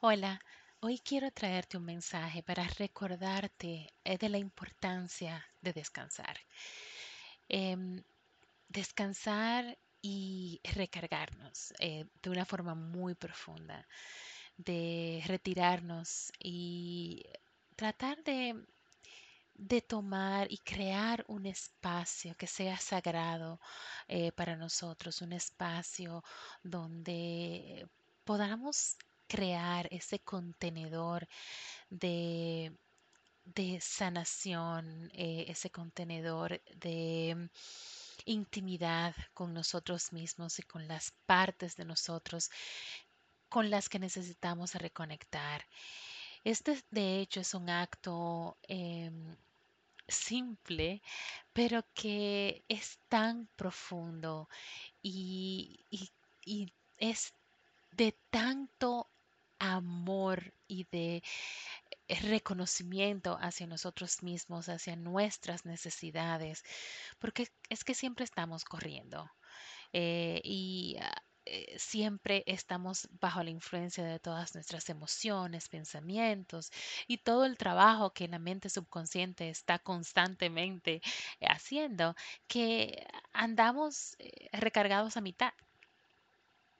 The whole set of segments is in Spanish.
Hola, hoy quiero traerte un mensaje para recordarte eh, de la importancia de descansar. Em, descansar y recargarnos eh, de una forma muy profunda, de retirarnos y tratar de, de tomar y crear un espacio que sea sagrado eh, para nosotros, un espacio donde podamos crear ese contenedor de, de sanación, eh, ese contenedor de intimidad con nosotros mismos y con las partes de nosotros con las que necesitamos reconectar. Este, de hecho, es un acto em, simple, pero que es tan profundo y, y- y es de tanto amor y de reconocimiento hacia nosotros mismos, hacia nuestras necesidades, porque es que siempre estamos corriendo eh, y ah, eh, siempre estamos bajo la influencia de todas nuestras emociones, pensamientos y todo el trabajo que la mente subconsciente está constantemente eh, haciendo, que andamos recargados a mitad.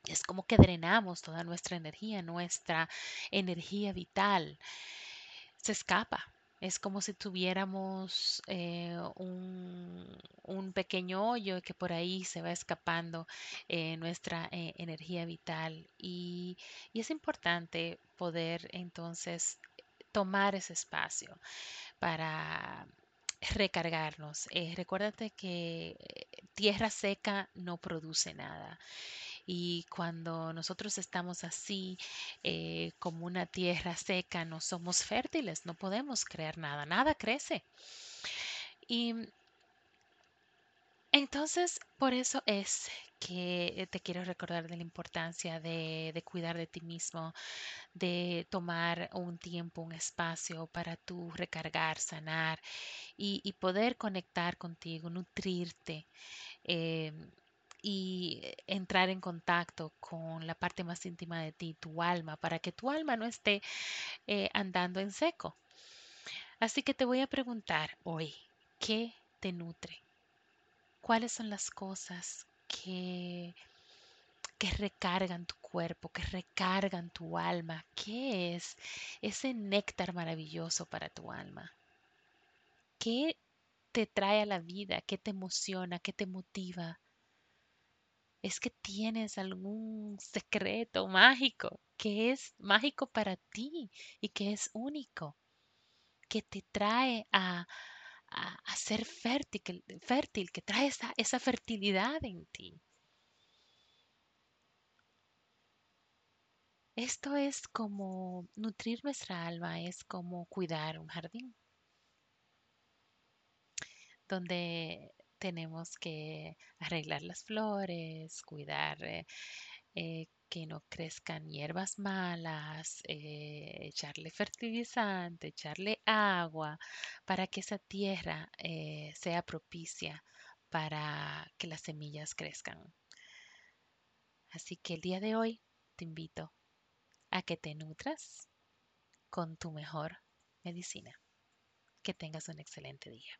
Es como que drenamos toda nuestra energía, nuestra energía vital se escapa. Es como si tuviéramos eh, un, un pequeño hoyo que por ahí se va escapando eh, nuestra eh, energía vital. Y, y es importante poder entonces tomar ese espacio para recargarnos. Eh, recuérdate que tierra seca no produce nada. Y cuando nosotros estamos así, eh, como una tierra seca, no somos fértiles, no podemos crear nada, nada crece. Y entonces, por eso es que te quiero recordar de la importancia de, de cuidar de ti mismo, de tomar un tiempo, un espacio para tú recargar, sanar y, y poder conectar contigo, nutrirte. eh, y entrar en contacto con la parte más íntima de ti, tu alma, para que tu alma no esté eh, andando en seco. Así que te voy a preguntar hoy, ¿qué te nutre? ¿Cuáles son las cosas que, que recargan tu cuerpo, que recargan tu alma? ¿Qué es ese néctar maravilloso para tu alma? ¿Qué te trae a la vida? ¿Qué te emociona? ¿Qué te motiva? Es que tienes algún secreto mágico que es mágico para ti y que es único, que te trae a, a, a ser fértil, fértil, que trae esa, esa fertilidad en ti. Esto es como nutrir nuestra alma, es como cuidar un jardín donde tenemos que arreglar las flores, cuidar eh, eh, que no crezcan hierbas malas, eh, echarle fertilizante, echarle agua, para que esa tierra sea propicia para que las semillas crezcan. Así que el día de hoy te invito a que te nutras con tu mejor medicina. Que tengas un excelente día.